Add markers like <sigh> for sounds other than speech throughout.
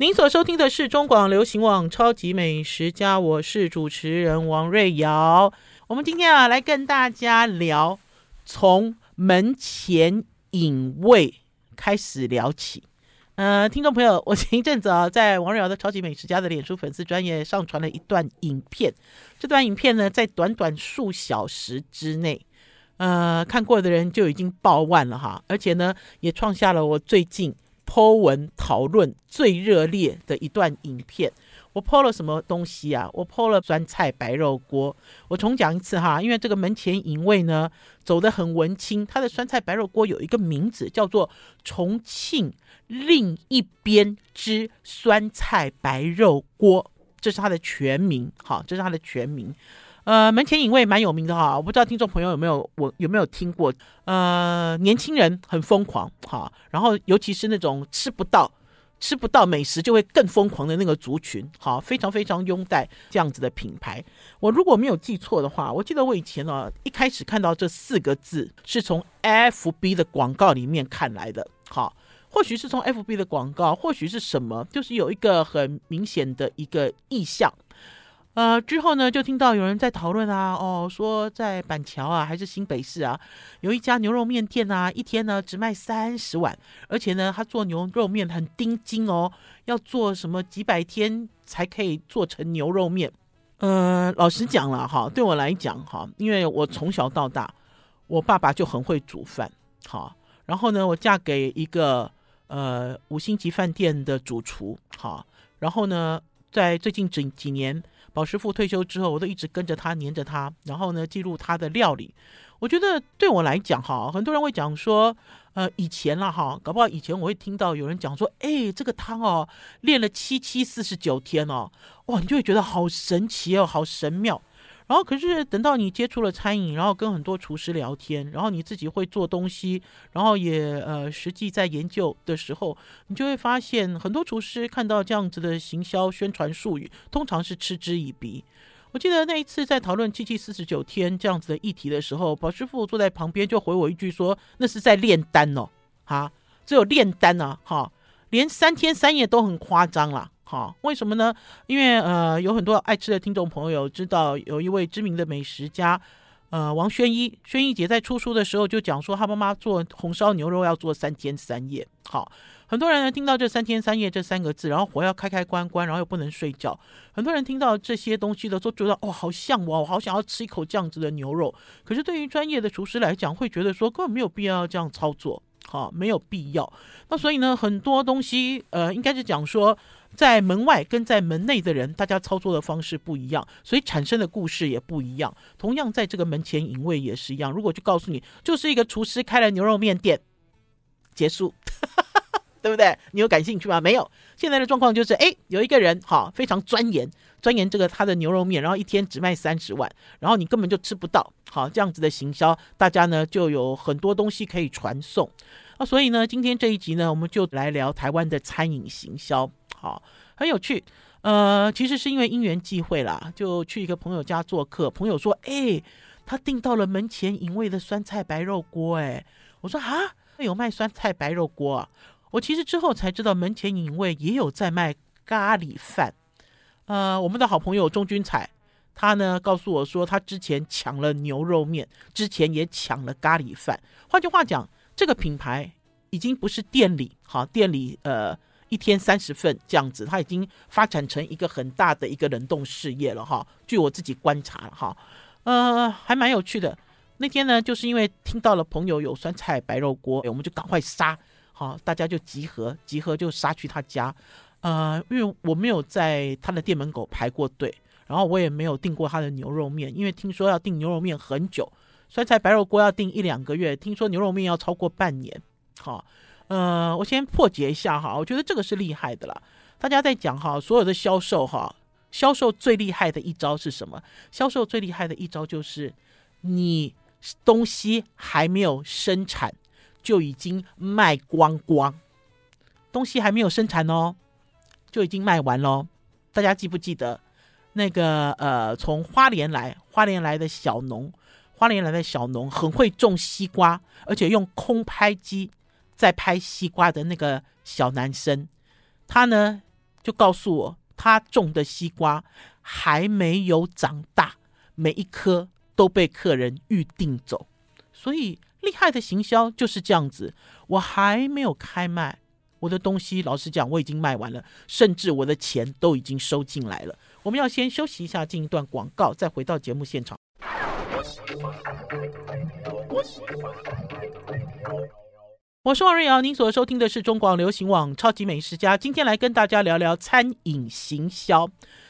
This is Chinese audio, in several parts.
您所收听的是中广流行网《超级美食家》，我是主持人王瑞瑶。我们今天啊，来跟大家聊从门前影味开始聊起。呃，听众朋友，我前一阵子啊，在王瑞瑶的《超级美食家》的脸书粉丝专页上传了一段影片。这段影片呢，在短短数小时之内，呃，看过的人就已经爆万了哈，而且呢，也创下了我最近。Po 文讨论最热烈的一段影片，我 Po 了什么东西啊？我 Po 了酸菜白肉锅。我重讲一次哈，因为这个门前隐味呢，走得很文青。它的酸菜白肉锅有一个名字，叫做重庆另一边之酸菜白肉锅，这是它的全名。好，这是它的全名。呃，门前影卫蛮有名的哈，我不知道听众朋友有没有我有没有听过？呃，年轻人很疯狂哈，然后尤其是那种吃不到吃不到美食就会更疯狂的那个族群，好，非常非常拥戴这样子的品牌。我如果没有记错的话，我记得我以前呢一开始看到这四个字是从 FB 的广告里面看来的，好，或许是从 FB 的广告，或许是什么，就是有一个很明显的一个意象。呃，之后呢，就听到有人在讨论啊，哦，说在板桥啊，还是新北市啊，有一家牛肉面店啊，一天呢只卖三十碗，而且呢，他做牛肉面很盯紧哦，要做什么几百天才可以做成牛肉面。呃，老实讲了哈，对我来讲哈，因为我从小到大，我爸爸就很会煮饭，好，然后呢，我嫁给一个呃五星级饭店的主厨，好，然后呢，在最近这几年。老师傅退休之后，我都一直跟着他，黏着他，然后呢，记录他的料理。我觉得对我来讲，哈，很多人会讲说，呃，以前啦哈，搞不好以前我会听到有人讲说，哎，这个汤哦，练了七七四十九天哦，哇，你就会觉得好神奇哦，好神妙。然后，可是等到你接触了餐饮，然后跟很多厨师聊天，然后你自己会做东西，然后也呃实际在研究的时候，你就会发现很多厨师看到这样子的行销宣传术语，通常是嗤之以鼻。我记得那一次在讨论七七四十九天这样子的议题的时候，宝师傅坐在旁边就回我一句说：“那是在炼丹哦，哈，只有炼丹啊，哈，连三天三夜都很夸张啦。”好，为什么呢？因为呃，有很多爱吃的听众朋友知道，有一位知名的美食家，呃，王宣一，宣一姐在出书的时候就讲说，她妈妈做红烧牛肉要做三天三夜。好，很多人呢听到这三天三夜这三个字，然后火要开开关关，然后又不能睡觉。很多人听到这些东西的时候，觉得哦，好向往，我好想要吃一口这样子的牛肉。可是对于专业的厨师来讲，会觉得说根本没有必要这样操作，好，没有必要。那所以呢，很多东西，呃，应该是讲说。在门外跟在门内的人，大家操作的方式不一样，所以产生的故事也不一样。同样，在这个门前隐味也是一样。如果就告诉你，就是一个厨师开了牛肉面店，结束，<laughs> 对不对？你有感兴趣吗？没有。现在的状况就是，哎，有一个人好非常钻研钻研这个他的牛肉面，然后一天只卖三十万，然后你根本就吃不到。好，这样子的行销，大家呢就有很多东西可以传送。那所以呢，今天这一集呢，我们就来聊台湾的餐饮行销。好，很有趣。呃，其实是因为因缘际会啦，就去一个朋友家做客。朋友说：“哎，他订到了门前隐味的酸菜白肉锅。”哎，我说：“啊，有卖酸菜白肉锅啊？”我其实之后才知道，门前隐味也有在卖咖喱饭。呃，我们的好朋友钟君彩，他呢告诉我说，他之前抢了牛肉面，之前也抢了咖喱饭。换句话讲，这个品牌已经不是店里，好，店里呃。一天三十份这样子，它已经发展成一个很大的一个冷冻事业了哈。据我自己观察了哈，呃，还蛮有趣的。那天呢，就是因为听到了朋友有酸菜白肉锅，我们就赶快杀，好，大家就集合，集合就杀去他家。呃，因为我没有在他的店门口排过队，然后我也没有订过他的牛肉面，因为听说要订牛肉面很久，酸菜白肉锅要订一两个月，听说牛肉面要超过半年，好。呃，我先破解一下哈，我觉得这个是厉害的啦。大家在讲哈，所有的销售哈，销售最厉害的一招是什么？销售最厉害的一招就是，你东西还没有生产就已经卖光光，东西还没有生产哦，就已经卖完喽。大家记不记得那个呃，从花莲来，花莲来的小农，花莲来的小农很会种西瓜，而且用空拍机。在拍西瓜的那个小男生，他呢就告诉我，他种的西瓜还没有长大，每一颗都被客人预定走。所以厉害的行销就是这样子。我还没有开卖我的东西，老实讲，我已经卖完了，甚至我的钱都已经收进来了。我们要先休息一下，进一段广告，再回到节目现场。我是王瑞瑶，您所收听的是中广流行网《超级美食家》。今天来跟大家聊聊餐饮行销，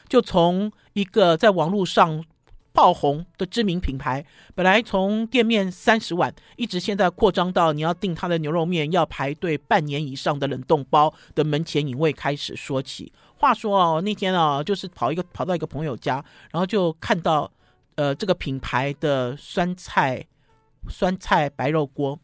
就从一个在网络上爆红的知名品牌，本来从店面三十万，一直现在扩张到你要订他的牛肉面要排队半年以上的冷冻包的门前影卫开始说起。话说哦，那天啊，就是跑一个跑到一个朋友家，然后就看到呃这个品牌的酸菜酸菜白肉锅。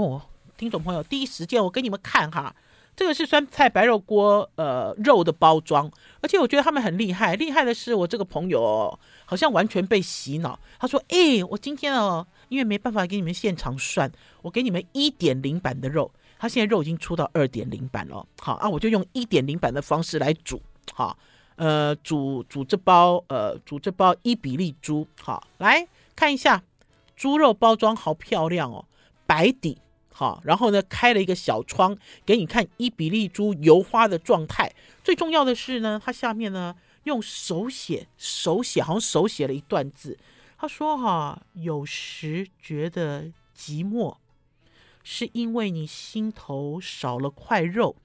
哦，听众朋友，第一时间我给你们看哈。这个是酸菜白肉锅，呃，肉的包装，而且我觉得他们很厉害。厉害的是，我这个朋友哦，好像完全被洗脑。他说：“哎，我今天哦，因为没办法给你们现场涮，我给你们一点零版的肉。他现在肉已经出到二点零版了，好啊，我就用一点零版的方式来煮，好，呃，煮煮这包，呃，煮这包伊比利猪，好，来看一下，猪肉包装好漂亮哦，白底。”好，然后呢，开了一个小窗给你看伊比利猪油花的状态。最重要的是呢，它下面呢用手写手写，好像手写了一段字。他说：“哈，有时觉得寂寞，是因为你心头少了块肉。”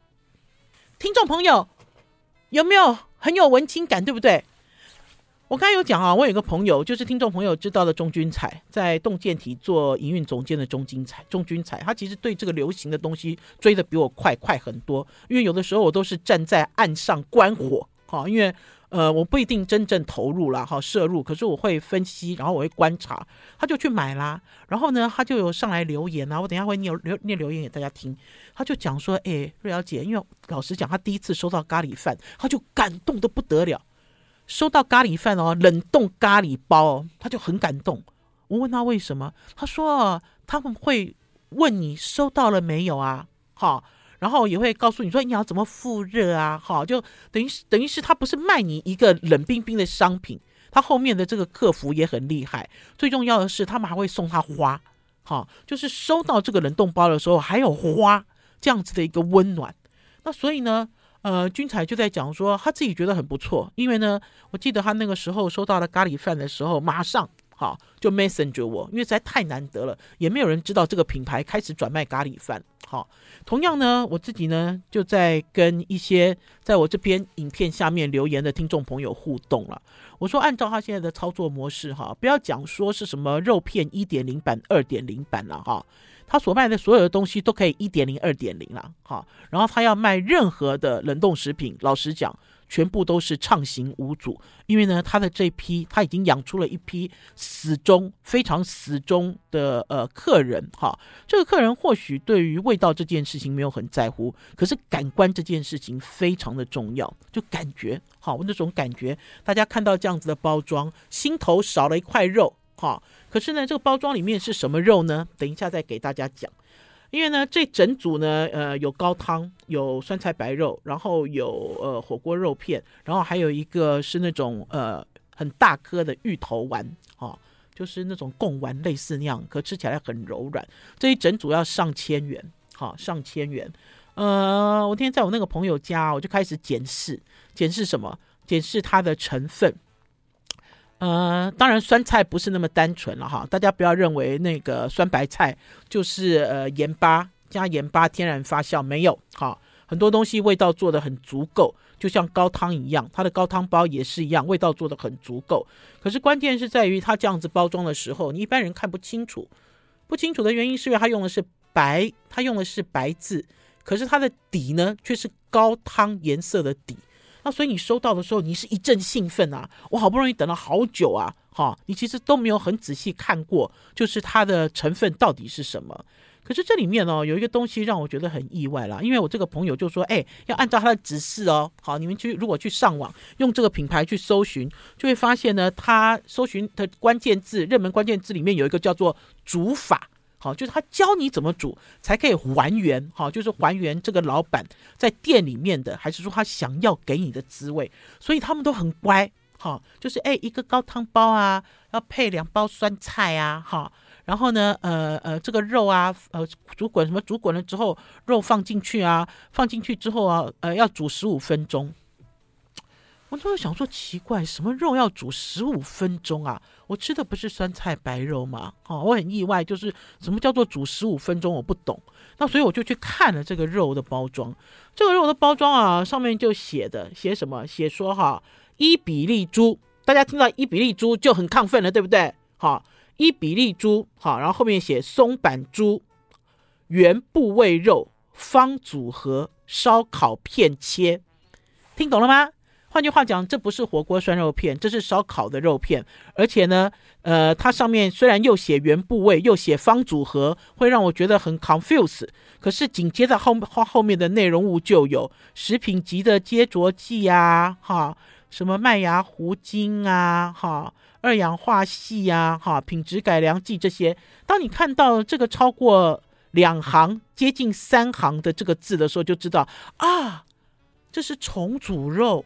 听众朋友，有没有很有文青感，对不对？我刚才有讲啊，我有一个朋友，就是听众朋友知道的钟君彩，在洞见体做营运总监的钟君彩。钟君彩，他其实对这个流行的东西追得比我快，快很多。因为有的时候我都是站在岸上观火，哈，因为呃我不一定真正投入了哈摄入，可是我会分析，然后我会观察。他就去买啦，然后呢，他就有上来留言啊，我等下会念留念留言给大家听。他就讲说，哎，瑞瑶姐，因为老实讲，他第一次收到咖喱饭，他就感动得不得了。收到咖喱饭哦，冷冻咖喱包，他就很感动。我问他为什么，他说他们会问你收到了没有啊？好，然后也会告诉你说你要怎么复热啊？好，就等于是等于是他不是卖你一个冷冰冰的商品，他后面的这个客服也很厉害。最重要的是，他们还会送他花，好，就是收到这个冷冻包的时候还有花这样子的一个温暖。那所以呢？呃，君彩就在讲说，他自己觉得很不错，因为呢，我记得他那个时候收到了咖喱饭的时候，马上好就 messenger 我，因为实在太难得了，也没有人知道这个品牌开始转卖咖喱饭。好，同样呢，我自己呢就在跟一些在我这边影片下面留言的听众朋友互动了。我说，按照他现在的操作模式，哈，不要讲说是什么肉片一点零版、二点零版了，哈。他所卖的所有的东西都可以一点零、二点零了，哈。然后他要卖任何的冷冻食品，老实讲，全部都是畅行无阻。因为呢，他的这批他已经养出了一批死忠、非常死忠的呃客人，哈。这个客人或许对于味道这件事情没有很在乎，可是感官这件事情非常的重要，就感觉好，那种感觉，大家看到这样子的包装，心头少了一块肉，哈。可是呢，这个包装里面是什么肉呢？等一下再给大家讲。因为呢，这整组呢，呃，有高汤，有酸菜白肉，然后有呃火锅肉片，然后还有一个是那种呃很大颗的芋头丸，哦，就是那种贡丸类似那样，可吃起来很柔软。这一整组要上千元，好，哦，上千元。呃，我今天在我那个朋友家，我就开始检视，检视什么？检视它的成分。呃，当然酸菜不是那么单纯了哈，大家不要认为那个酸白菜就是呃盐巴加盐巴天然发酵，没有哈，很多东西味道做的很足够，就像高汤一样，它的高汤包也是一样，味道做的很足够。可是关键是在于它这样子包装的时候，你一般人看不清楚，不清楚的原因是因为它用的是白，它用的是白字，可是它的底呢却是高汤颜色的底。那所以你收到的时候，你是一阵兴奋啊！我好不容易等了好久啊，哈，你其实都没有很仔细看过，就是它的成分到底是什么。可是这里面哦，有一个东西让我觉得很意外啦，因为我这个朋友就说，哎，要按照他的指示哦，好，你们去如果去上网用这个品牌去搜寻，就会发现呢，他搜寻的关键字热门关键字里面有一个叫做煮法。好，就是他教你怎么煮才可以还原，好，就是还原这个老板在店里面的，还是说他想要给你的滋味，所以他们都很乖，好，就是哎，一个高汤包啊，要配两包酸菜啊，好，然后呢，呃呃，这个肉啊，呃，煮滚什么煮滚了之后，肉放进去啊，放进去之后啊，呃，要煮十五分钟。我突然想说，奇怪，什么肉要煮十五分钟啊？我吃的不是酸菜白肉吗？哦，我很意外，就是什么叫做煮十五分钟，我不懂。那所以我就去看了这个肉的包装，这个肉的包装啊，上面就写的写什么？写说哈，伊比利猪，大家听到伊比利猪就很亢奋了，对不对？好，伊比利猪，好，然后后面写松板猪原部位肉方组合烧烤片切，听懂了吗？换句话讲，这不是火锅涮肉片，这是烧烤的肉片。而且呢，呃，它上面虽然又写原部位，又写方组合，会让我觉得很 confuse。可是紧接着后后后面的内容物就有食品级的接着剂啊，哈，什么麦芽糊精啊，哈，二氧化矽啊，哈，品质改良剂这些。当你看到这个超过两行、接近三行的这个字的时候，就知道啊，这是重组肉。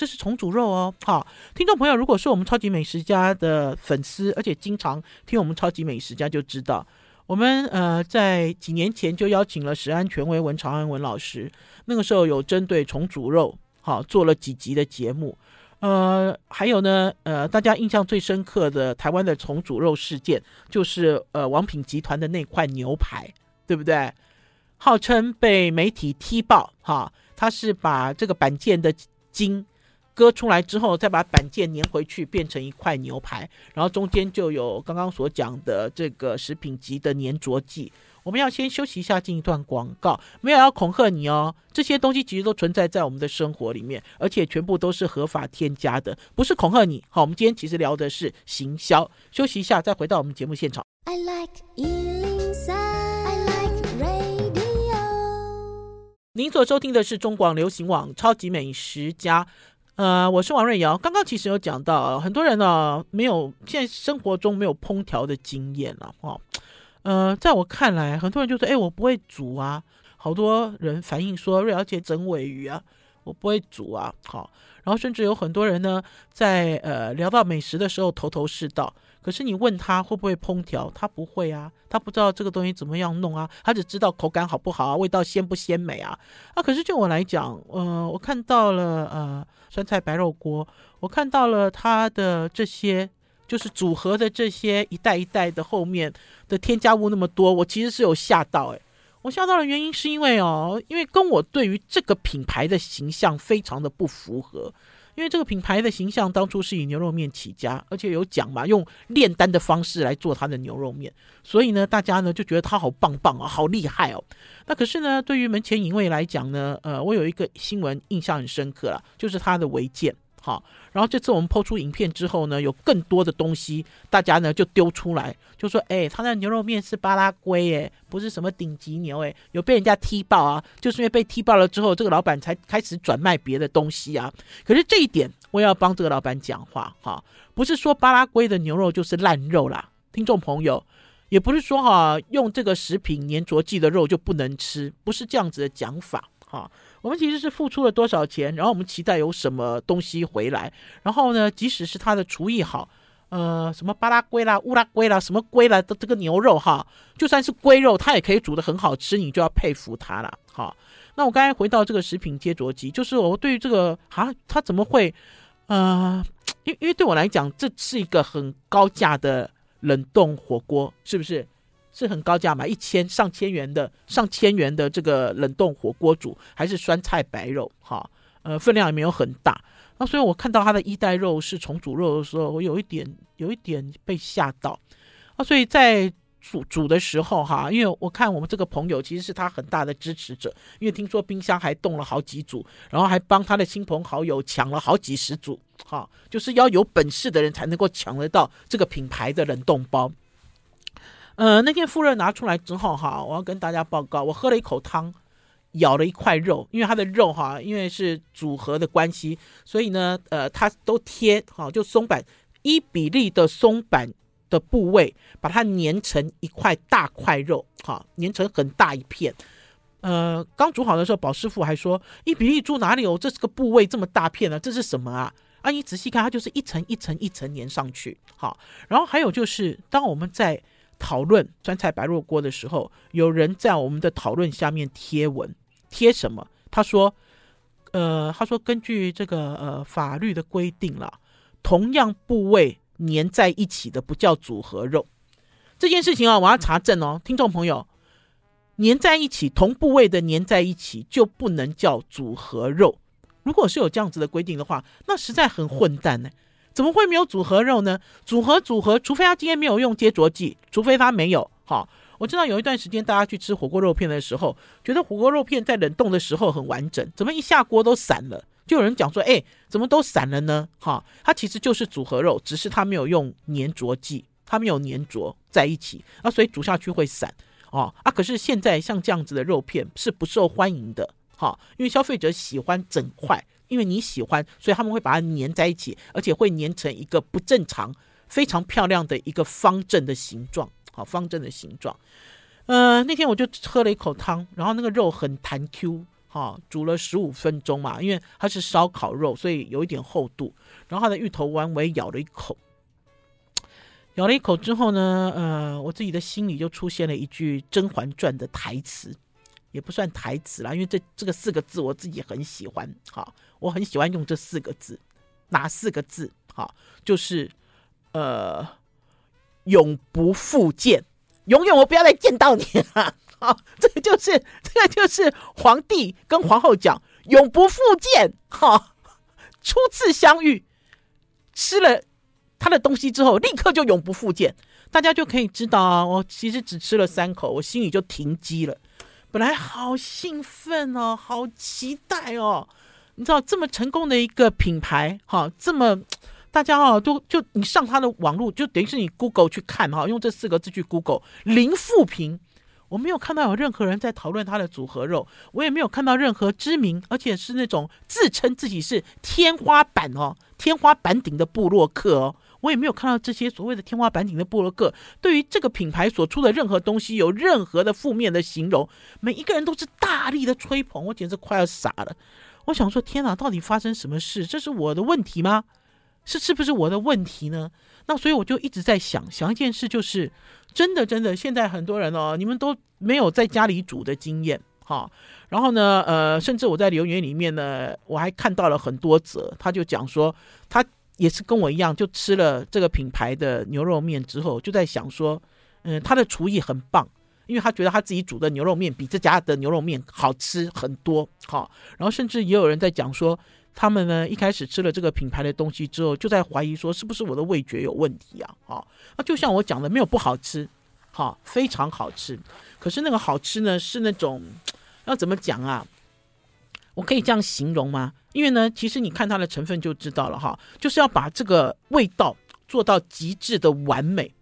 这是重组肉哦，好，听众朋友，如果是我们超级美食家的粉丝，而且经常听我们超级美食家，就知道我们呃在几年前就邀请了食安权威文长安文老师，那个时候有针对重组肉好做了几集的节目，呃，还有呢，呃，大家印象最深刻的台湾的重组肉事件，就是呃王品集团的那块牛排，对不对？号称被媒体踢爆，哈，他是把这个板腱的筋。割出来之后，再把板件粘回去，变成一块牛排，然后中间就有刚刚所讲的这个食品级的粘着剂。我们要先休息一下，进一段广告，没有要恐吓你哦，这些东西其实都存在在我们的生活里面，而且全部都是合法添加的，不是恐吓你。好，我们今天其实聊的是行销。休息一下，再回到我们节目现场。I like 103, I like radio。您所收听的是中广流行网超级美食家。呃，我是王瑞瑶。刚刚其实有讲到，很多人呢没有现在生活中没有烹调的经验了哈。呃，在我看来，很多人就说：“哎，我不会煮啊。”好多人反映说：“瑞瑶姐整尾鱼啊，我不会煮啊。”好，然后甚至有很多人呢，在呃聊到美食的时候头头是道，可是你问他会不会烹调，他不会啊，他不知道这个东西怎么样弄啊，他只知道口感好不好啊，味道鲜不鲜美啊。啊，可是就我来讲，呃，我看到了呃。酸菜白肉锅，我看到了它的这些，就是组合的这些一袋一袋的后面的添加物那么多，我其实是有吓到诶，我吓到的原因是因为哦，因为跟我对于这个品牌的形象非常的不符合。因为这个品牌的形象当初是以牛肉面起家，而且有讲嘛，用炼丹的方式来做它的牛肉面，所以呢，大家呢就觉得它好棒棒啊，好厉害哦。那可是呢，对于门前影卫来讲呢，呃，我有一个新闻印象很深刻了，就是他的违建。好，然后这次我们抛出影片之后呢，有更多的东西，大家呢就丢出来，就说，哎，他那牛肉面是巴拉圭，哎，不是什么顶级牛，哎，有被人家踢爆啊，就是因为被踢爆了之后，这个老板才开始转卖别的东西啊。可是这一点，我也要帮这个老板讲话，哈，不是说巴拉圭的牛肉就是烂肉啦，听众朋友，也不是说哈，用这个食品粘着剂的肉就不能吃，不是这样子的讲法，哈。我们其实是付出了多少钱，然后我们期待有什么东西回来。然后呢，即使是他的厨艺好，呃，什么巴拉圭啦、乌拉圭啦、什么龟啦的这个牛肉哈，就算是龟肉，它也可以煮的很好吃，你就要佩服他了。好，那我刚才回到这个食品接着机，就是我对于这个啊，他怎么会？呃，因因为对我来讲，这是一个很高价的冷冻火锅，是不是？是很高价嘛，一千上千元的上千元的这个冷冻火锅煮，还是酸菜白肉哈，呃，分量也没有很大。那所以我看到他的一袋肉是重组肉的时候，我有一点有一点被吓到。啊，所以在煮煮的时候哈，因为我看我们这个朋友其实是他很大的支持者，因为听说冰箱还冻了好几组，然后还帮他的亲朋好友抢了好几十组，哈，就是要有本事的人才能够抢得到这个品牌的冷冻包。呃，那天副热拿出来之后哈，我要跟大家报告，我喝了一口汤，咬了一块肉，因为它的肉哈，因为是组合的关系，所以呢，呃，它都贴好，就松板伊比利的松板的部位，把它粘成一块大块肉，哈，粘成很大一片。呃，刚煮好的时候，宝师傅还说：“伊比利猪哪里有这是个部位这么大片呢？这是什么啊？”啊，你仔细看，它就是一层一层一层粘上去。好，然后还有就是，当我们在讨论酸菜白肉锅的时候，有人在我们的讨论下面贴文，贴什么？他说：“呃，他说根据这个呃法律的规定啦，同样部位粘在一起的不叫组合肉。这件事情啊，我要查证哦，听众朋友。”粘在一起，同部位的粘在一起就不能叫组合肉。如果是有这样子的规定的话，那实在很混蛋呢。怎么会没有组合肉呢？组合组合，除非他今天没有用接着剂，除非他没有。好，我知道有一段时间大家去吃火锅肉片的时候，觉得火锅肉片在冷冻的时候很完整，怎么一下锅都散了？就有人讲说，哎，怎么都散了呢？哈，它其实就是组合肉，只是它没有用粘着剂，它没有粘着在一起，啊，所以煮下去会散。哦啊！可是现在像这样子的肉片是不受欢迎的，哈，因为消费者喜欢整块，因为你喜欢，所以他们会把它粘在一起，而且会粘成一个不正常、非常漂亮的一个方正的形状，好，方正的形状。呃，那天我就喝了一口汤，然后那个肉很弹 Q，哈，煮了十五分钟嘛，因为它是烧烤肉，所以有一点厚度。然后它的芋头丸我也咬了一口。咬了一口之后呢，呃，我自己的心里就出现了一句《甄嬛传》的台词，也不算台词啦，因为这这个四个字我自己很喜欢，好，我很喜欢用这四个字，哪四个字？好，就是呃，永不复见，永远我不要再见到你了，好，这个就是这个就是皇帝跟皇后讲永不复见，好，初次相遇吃了。他的东西之后，立刻就永不复见，大家就可以知道啊，我其实只吃了三口，我心里就停机了。本来好兴奋哦，好期待哦，你知道这么成功的一个品牌，哈，这么大家哈都就你上他的网络，就等于是你 Google 去看哈，用这四个字去 Google 零负评。我没有看到有任何人在讨论他的组合肉，我也没有看到任何知名，而且是那种自称自己是天花板哦，天花板顶的部落客哦。我也没有看到这些所谓的天花板顶的部落客对于这个品牌所出的任何东西有任何的负面的形容，每一个人都是大力的吹捧，我简直快要傻了。我想说，天哪，到底发生什么事？这是我的问题吗？是是不是我的问题呢？那所以我就一直在想，想一件事，就是真的真的，现在很多人哦，你们都没有在家里煮的经验哈。然后呢，呃，甚至我在留言里面呢，我还看到了很多则，他就讲说他。也是跟我一样，就吃了这个品牌的牛肉面之后，就在想说，嗯，他的厨艺很棒，因为他觉得他自己煮的牛肉面比这家的牛肉面好吃很多，好，然后甚至也有人在讲说，他们呢一开始吃了这个品牌的东西之后，就在怀疑说是不是我的味觉有问题啊？好，那就像我讲的，没有不好吃，好，非常好吃，可是那个好吃呢，是那种要怎么讲啊？我可以这样形容吗？因为呢，其实你看它的成分就知道了哈，就是要把这个味道做到极致的完美。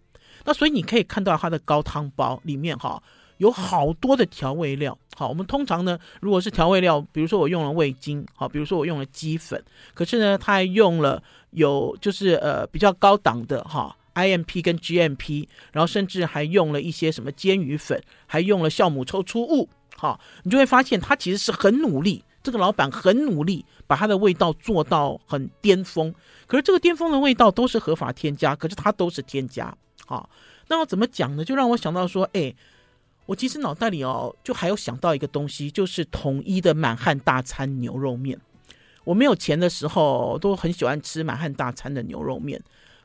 那所以你可以看到它的高汤包里面哈，有好多的调味料。好，我们通常呢，如果是调味料，比如说我用了味精，好，比如说我用了鸡粉，可是呢，它还用了有就是呃比较高档的哈，IMP 跟 GMP，然后甚至还用了一些什么煎鱼粉，还用了酵母抽出物。好，你就会发现它其实是很努力。这个老板很努力，把它的味道做到很巅峰。可是这个巅峰的味道都是合法添加，可是它都是添加。啊，那要怎么讲呢？就让我想到说，哎，我其实脑袋里哦，就还有想到一个东西，就是统一的满汉大餐牛肉面。我没有钱的时候，都很喜欢吃满汉大餐的牛肉面。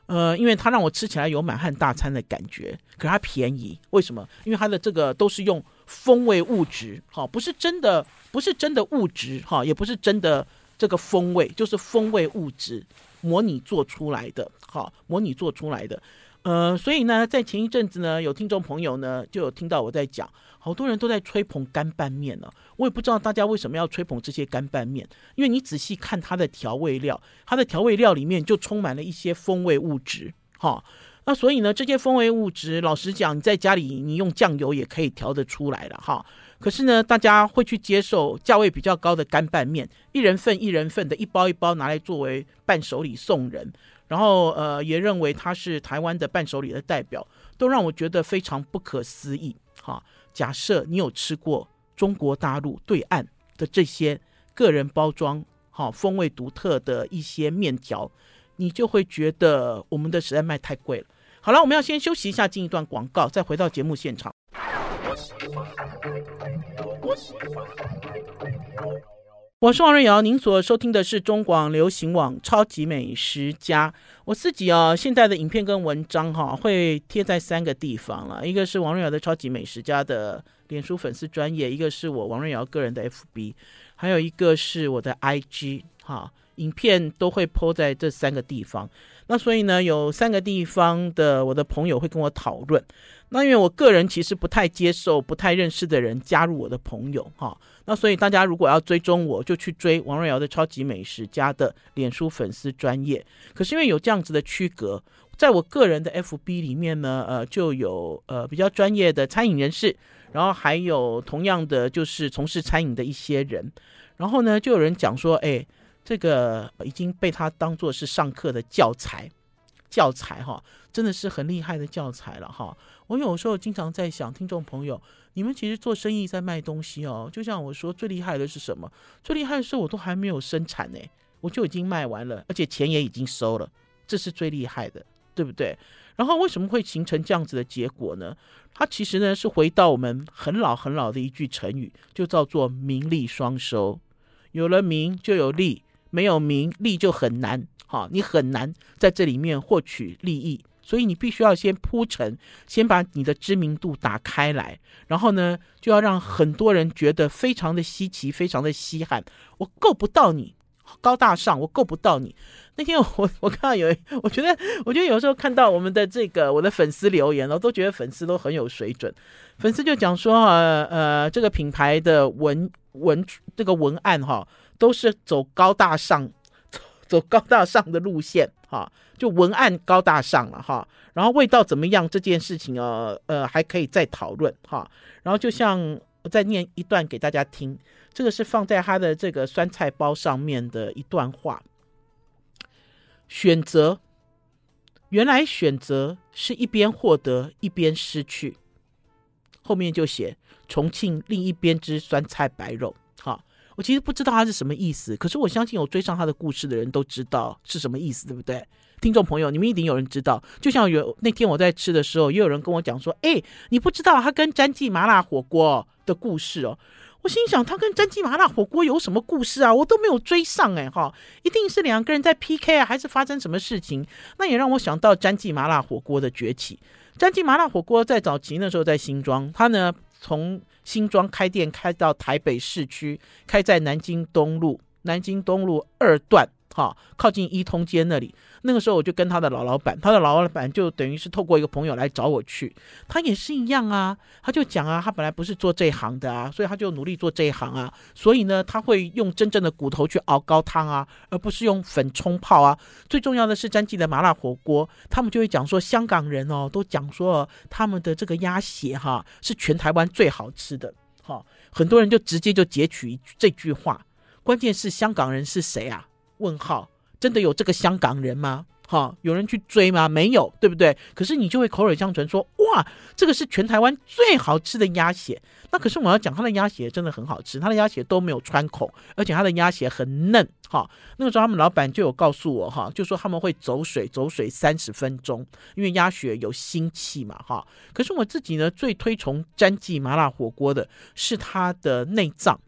呃，因为它让我吃起来有满汉大餐的感觉，可是它便宜。为什么？因为它的这个都是用风味物质，哈，不是真的，不是真的物质，哈，也不是真的这个风味，就是风味物质模拟做出来的，哈，模拟做出来的。呃，所以呢，在前一阵子呢，有听众朋友呢就有听到我在讲，好多人都在吹捧干拌面呢。我也不知道大家为什么要吹捧这些干拌面，因为你仔细看它的调味料，它的调味料里面就充满了一些风味物质，哈。那所以呢，这些风味物质，老实讲，你在家里你用酱油也可以调得出来了，哈。可是呢，大家会去接受价位比较高的干拌面，一人份一人份的，一包一包拿来作为伴手礼送人。然后呃也认为他是台湾的伴手礼的代表，都让我觉得非常不可思议。哈，假设你有吃过中国大陆对岸的这些个人包装、好风味独特的一些面条，你就会觉得我们的实在卖太贵了。好了，我们要先休息一下，进一段广告，再回到节目现场。我是王瑞瑶，您所收听的是中广流行网《超级美食家》。我自己啊，现在的影片跟文章哈、会贴在三个地方了，一个是王瑞瑶的《超级美食家》的脸书粉丝专页，一个是我王瑞瑶个人的 FB，还有一个是我的 IG 哈、影片都会 po 在这三个地方。那所以呢，有三个地方的我的朋友会跟我讨论。那因为我个人其实不太接受不太认识的人加入我的朋友哈。那所以大家如果要追踪我，就去追王瑞瑶的超级美食家的脸书粉丝专业。可是因为有这样子的区隔，在我个人的 FB 里面呢，呃，就有呃比较专业的餐饮人士，然后还有同样的就是从事餐饮的一些人。然后呢，就有人讲说，哎。这个已经被他当做是上课的教材，教材哈，真的是很厉害的教材了哈。我有时候经常在想，听众朋友，你们其实做生意在卖东西哦，就像我说，最厉害的是什么？最厉害的是我都还没有生产呢，我就已经卖完了，而且钱也已经收了，这是最厉害的，对不对？然后为什么会形成这样子的结果呢？它其实呢是回到我们很老很老的一句成语，就叫做名利双收，有了名就有利。没有名利就很难，哈，你很难在这里面获取利益，所以你必须要先铺陈，先把你的知名度打开来，然后呢，就要让很多人觉得非常的稀奇，非常的稀罕。我够不到你高大上，我够不到你。那天我 <laughs> 我看到有，我觉得我觉得有时候看到我们的这个我的粉丝留言，我都觉得粉丝都很有水准。粉丝就讲说，呃呃，这个品牌的文文这个文案哈。都是走高大上，走走高大上的路线哈，就文案高大上了哈，然后味道怎么样这件事情呃呃还可以再讨论哈，然后就像我再念一段给大家听，这个是放在他的这个酸菜包上面的一段话，选择，原来选择是一边获得一边失去，后面就写重庆另一边之酸菜白肉。我其实不知道他是什么意思，可是我相信有追上他的故事的人都知道是什么意思，对不对？听众朋友，你们一定有人知道。就像有那天我在吃的时候，也有人跟我讲说：“哎，你不知道他跟詹记麻辣火锅的故事哦。”我心想，他跟詹记麻辣火锅有什么故事啊？我都没有追上哎哈，一定是两个人在 PK 啊，还是发生什么事情？那也让我想到詹记麻辣火锅的崛起。詹记麻辣火锅在早期那时候在新庄，他呢从新庄开店开到台北市区，开在南京东路，南京东路二段，哈，靠近一通街那里。那个时候我就跟他的老老板，他的老老板就等于是透过一个朋友来找我去，他也是一样啊，他就讲啊，他本来不是做这一行的啊，所以他就努力做这一行啊，所以呢，他会用真正的骨头去熬高汤啊，而不是用粉冲泡啊。最重要的是詹记的麻辣火锅，他们就会讲说，香港人哦，都讲说他们的这个鸭血哈是全台湾最好吃的，哈，很多人就直接就截取一这句话，关键是香港人是谁啊？问号。真的有这个香港人吗？哈，有人去追吗？没有，对不对？可是你就会口耳相传说，哇，这个是全台湾最好吃的鸭血。那可是我要讲，他的鸭血真的很好吃，他的鸭血都没有穿孔，而且他的鸭血很嫩。哈，那个时候他们老板就有告诉我，哈，就说他们会走水，走水三十分钟，因为鸭血有腥气嘛，哈。可是我自己呢，最推崇詹记麻辣火锅的是它的内脏。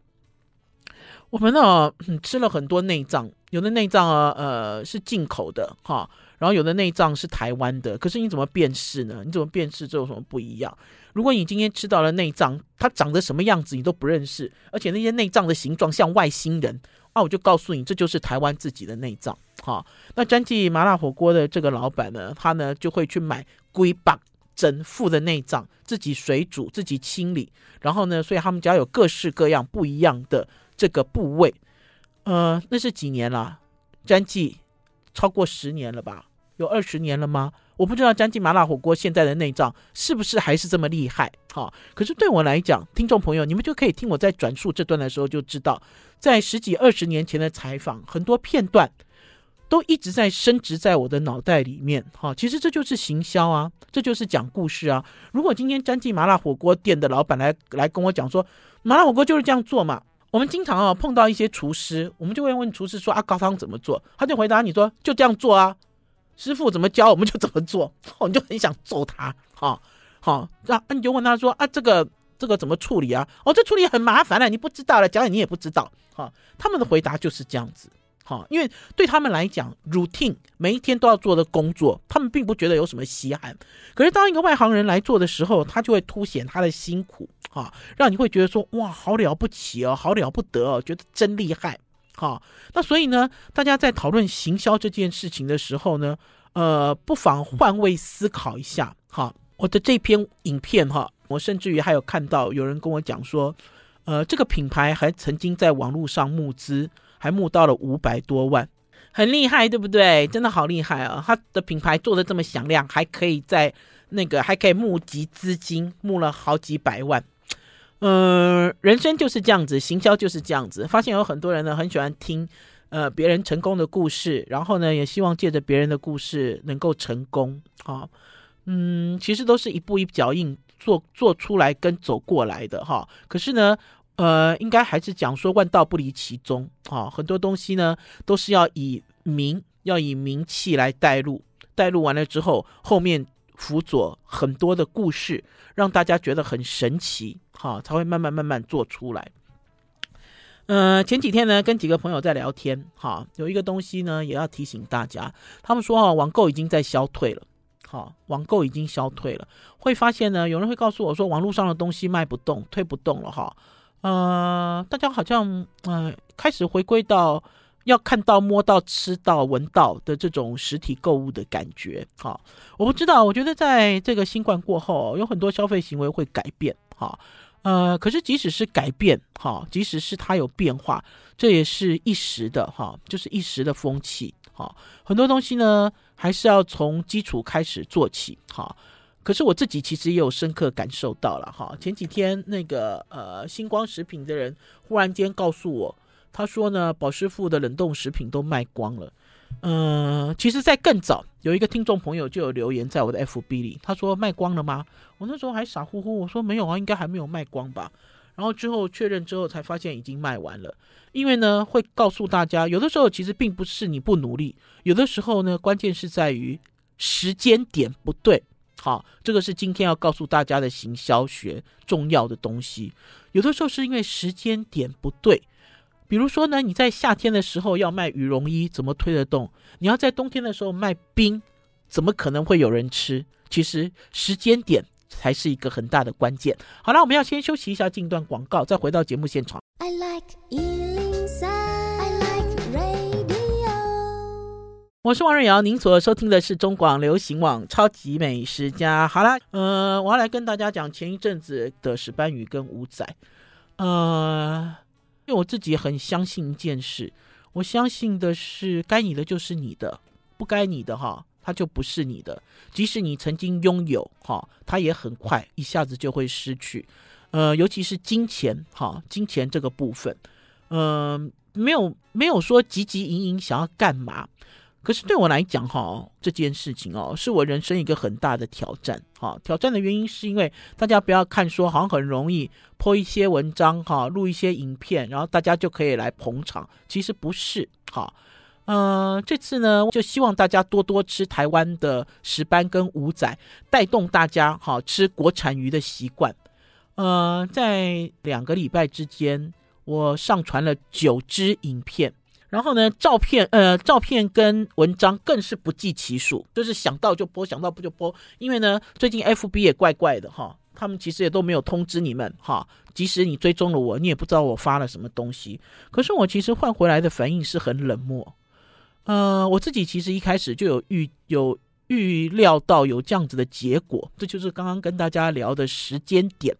我们呢，吃了很多内脏。有的内脏啊，呃，是进口的哈，然后有的内脏是台湾的。可是你怎么辨识呢？你怎么辨识这有什么不一样？如果你今天吃到了内脏，它长得什么样子你都不认识，而且那些内脏的形状像外星人啊，我就告诉你，这就是台湾自己的内脏哈。那詹记麻辣火锅的这个老板呢，他呢就会去买龟棒整副的内脏，自己水煮，自己清理，然后呢，所以他们家有各式各样不一样的这个部位。呃，那是几年了？詹记超过十年了吧？有二十年了吗？我不知道詹记麻辣火锅现在的内脏是不是还是这么厉害？哈，可是对我来讲，听众朋友，你们就可以听我在转述这段的时候就知道，在十几二十年前的采访，很多片段都一直在深植在我的脑袋里面。哈，其实这就是行销啊，这就是讲故事啊。如果今天詹记麻辣火锅店的老板来来跟我讲说，麻辣火锅就是这样做嘛。我们经常啊碰到一些厨师，我们就会问厨师说啊，高汤怎么做？他就回答你说就这样做啊，师傅怎么教我们就怎么做。<laughs> 我们就很想揍他。啊，好，那你就问他说啊，这个这个怎么处理啊？哦，这处理很麻烦了，你不知道了，讲你也不知道。好，他们的回答就是这样子。哈，因为对他们来讲，routine 每一天都要做的工作，他们并不觉得有什么稀罕。可是当一个外行人来做的时候，他就会凸显他的辛苦，哈，让你会觉得说，哇，好了不起哦，好了不得哦，觉得真厉害。哈，那所以呢，大家在讨论行销这件事情的时候呢，呃，不妨换位思考一下。哈，我的这篇影片哈，我甚至于还有看到有人跟我讲说，呃，这个品牌还曾经在网络上募资。还募到了五百多万，很厉害，对不对？真的好厉害啊！他的品牌做的这么响亮，还可以在那个还可以募集资金，募了好几百万。嗯、人生就是这样子，行销就是这样子。发现有很多人呢，很喜欢听呃别人成功的故事，然后呢，也希望借着别人的故事能够成功。啊，嗯，其实都是一步一脚印做做出来跟走过来的哈。可是呢，呃，应该还是讲说万道不离其宗啊，很多东西呢都是要以名，要以名气来带路，带路完了之后，后面辅佐很多的故事，让大家觉得很神奇，哈，才会慢慢慢慢做出来。呃，前几天呢，跟几个朋友在聊天，哈，有一个东西呢也要提醒大家，他们说啊，网购已经在消退了，好，网购已经消退了，会发现呢，有人会告诉我说，网络上的东西卖不动，推不动了，哈。呃，大家好像嗯、呃、开始回归到要看到、摸到、吃到、闻到的这种实体购物的感觉。好，我不知道，我觉得在这个新冠过后，有很多消费行为会改变。哈，呃，可是即使是改变，哈，即使是它有变化，这也是一时的，哈，就是一时的风气。哈，很多东西呢，还是要从基础开始做起。哈。可是我自己其实也有深刻感受到了哈，前几天那个呃星光食品的人忽然间告诉我，他说呢，宝师傅的冷冻食品都卖光了。嗯、其实，在更早有一个听众朋友就有留言在我的 FB 里，他说卖光了吗？我那时候还傻乎乎，我说没有啊，应该还没有卖光吧。然后之后确认之后才发现已经卖完了。因为呢，会告诉大家，有的时候其实并不是你不努力，有的时候呢，关键是在于时间点不对。好，这个是今天要告诉大家的行销学重要的东西。有的时候是因为时间点不对，比如说呢，你在夏天的时候要卖羽绒衣，怎么推得动？你要在冬天的时候卖冰，怎么可能会有人吃？其实时间点才是一个很大的关键。好了，我们要先休息一下，进段广告，再回到节目现场。I like 我是王瑞瑶，您所收听的是中广流行网《超级美食家》。好了，呃，我要来跟大家讲前一阵子的石斑鱼跟五仔。呃，因为我自己很相信一件事，我相信的是，该你的就是你的，不该你的哈，它就不是你的。即使你曾经拥有哈，它也很快一下子就会失去。呃，尤其是金钱哈，金钱这个部分，呃，没有没有说急急营营想要干嘛。可是对我来讲，哈，这件事情哦，是我人生一个很大的挑战。哈，挑战的原因是因为大家不要看说好像很容易 po 一些文章，哈，录一些影片，然后大家就可以来捧场。其实不是，哈，呃，这次呢，就希望大家多多吃台湾的石斑跟五仔，带动大家哈吃国产鱼的习惯。呃，在两个礼拜之间，我上传了九支影片。然后呢，照片呃，照片跟文章更是不计其数，就是想到就播，想到不就播。因为呢，最近 FB 也怪怪的哈，他们其实也都没有通知你们哈。即使你追踪了我，你也不知道我发了什么东西。可是我其实换回来的反应是很冷漠。呃，我自己其实一开始就有预有预料到有这样子的结果，这就是刚刚跟大家聊的时间点。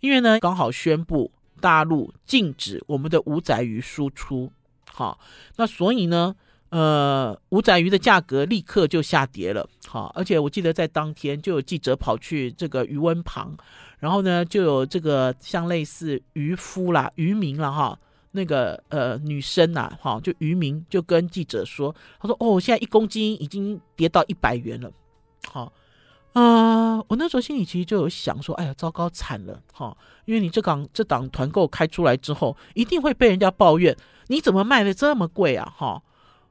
因为呢，刚好宣布大陆禁止我们的五仔鱼输出。好，那所以呢，呃，五仔鱼的价格立刻就下跌了。好，而且我记得在当天就有记者跑去这个鱼塭旁，然后呢，就有这个像类似渔夫啦、渔民啦，哈，那个呃女生呐，哈，就渔民就跟记者说，他说哦，现在一公斤已经跌到一百元了，好，呃，我那时候心里其实就有想说，哎呀，糟糕惨了，哈，因为你这档这档团购开出来之后，一定会被人家抱怨，你怎么卖的这么贵啊，哈。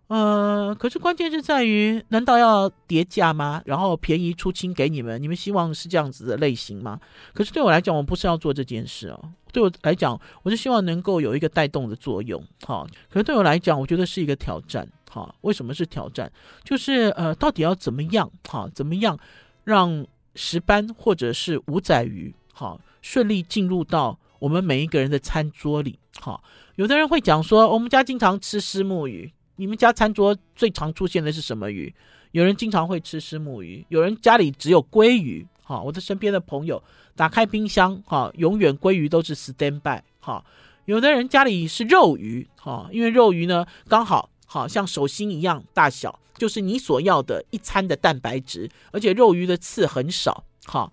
呃，可是关键是在于，难道要叠价吗？然后便宜出清给你们？你们希望是这样子的类型吗？可是对我来讲，我不是要做这件事哦。对我来讲，我是希望能够有一个带动的作用。哈，可是对我来讲，我觉得是一个挑战。哈，为什么是挑战？就是呃，到底要怎么样？哈，怎么样让石斑或者是五仔鱼，哈，顺利进入到我们每一个人的餐桌里？哈，有的人会讲说，我们家经常吃虱目鱼。你们家餐桌最常出现的是什么鱼？有人经常会吃虱目鱼，有人家里只有鲑鱼。哈，我的身边的朋友打开冰箱，哈，永远鲑鱼都是 stand by。哈，有的人家里是肉鱼，哈，因为肉鱼呢刚好好像手心一样大小，就是你所要的一餐的蛋白质，而且肉鱼的刺很少。哈，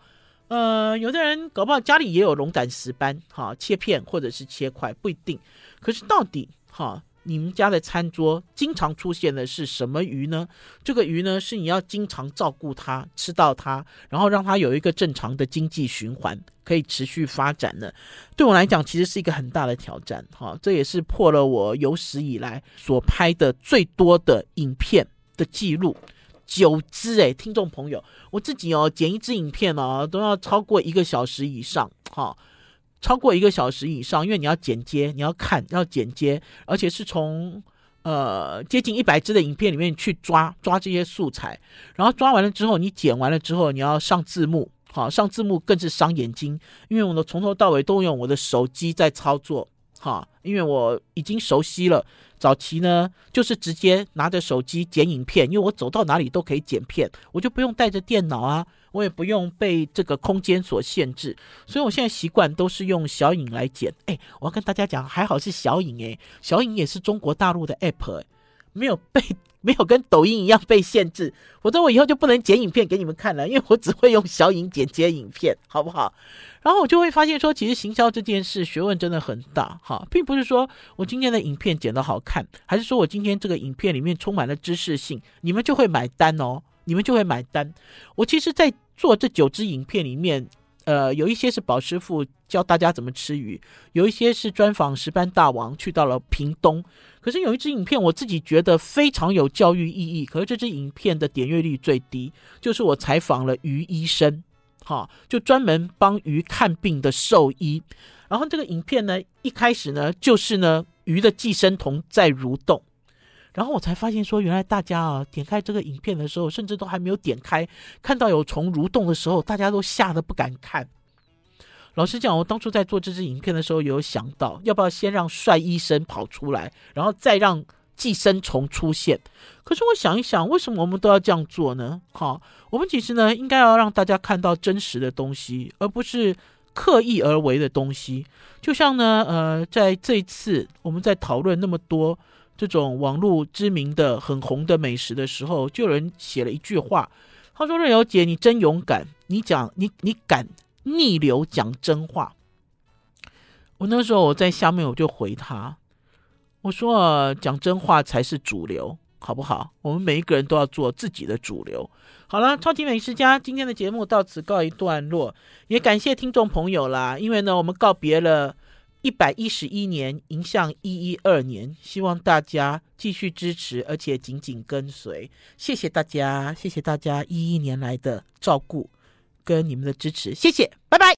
呃，有的人搞不好家里也有龙胆石斑，哈，切片或者是切块不一定。可是到底哈？你们家的餐桌经常出现的是什么鱼呢？这个鱼呢，是你要经常照顾它，吃到它，然后让它有一个正常的经济循环，可以持续发展的。对我来讲，其实是一个很大的挑战。哈，这也是破了我有史以来所拍的最多的影片的记录，九支诶，听众朋友，我自己哦剪一支影片哦都要超过一个小时以上。哈。超过一个小时以上，因为你要剪接，你要看，要剪接，而且是从呃接近一百支的影片里面去抓抓这些素材，然后抓完了之后，你剪完了之后，你要上字幕，好，上字幕更是伤眼睛，因为我的从头到尾都用我的手机在操作，哈，因为我已经熟悉了。早期呢，就是直接拿着手机剪影片，因为我走到哪里都可以剪片，我就不用带着电脑啊，我也不用被这个空间所限制，所以我现在习惯都是用小影来剪。哎，我要跟大家讲，还好是小影哎，小影也是中国大陆的 app，没有被。没有跟抖音一样被限制，否则我以后就不能剪影片给你们看了，因为我只会用小影剪接影片，好不好？然后我就会发现说，其实行销这件事学问真的很大哈，并不是说我今天的影片剪得好看，还是说我今天这个影片里面充满了知识性，你们就会买单哦，你们就会买单。我其实，在做这九支影片里面。呃，有一些是宝师傅教大家怎么吃鱼，有一些是专访石斑大王去到了屏东。可是有一支影片，我自己觉得非常有教育意义。可是这支影片的点阅率最低，就是我采访了鱼医生，哈，就专门帮鱼看病的兽医。然后这个影片呢，一开始呢，就是呢鱼的寄生虫在蠕动。然后我才发现说，原来大家啊，点开这个影片的时候，甚至都还没有点开，看到有虫蠕动的时候，大家都吓得不敢看。老实讲，我当初在做这支影片的时候，有想到要不要先让帅医生跑出来，然后再让寄生虫出现。可是我想一想，为什么我们都要这样做呢？好，我们其实呢，应该要让大家看到真实的东西，而不是刻意而为的东西。就像呢，呃，在这一次我们在讨论那么多。这种网络知名的很红的美食的时候，就有人写了一句话，他说：“瑞瑶姐，你真勇敢，你讲你你敢逆流讲真话。”我那时候我在下面我就回他，我说：“啊，讲真话才是主流，好不好？我们每一个人都要做自己的主流。”好了，超级美食家今天的节目到此告一段落，也感谢听众朋友啦，因为呢，我们告别了。一百一十一年迎向一一二年，希望大家继续支持，而且紧紧跟随。谢谢大家，谢谢大家一一年来的照顾跟你们的支持，谢谢，拜拜。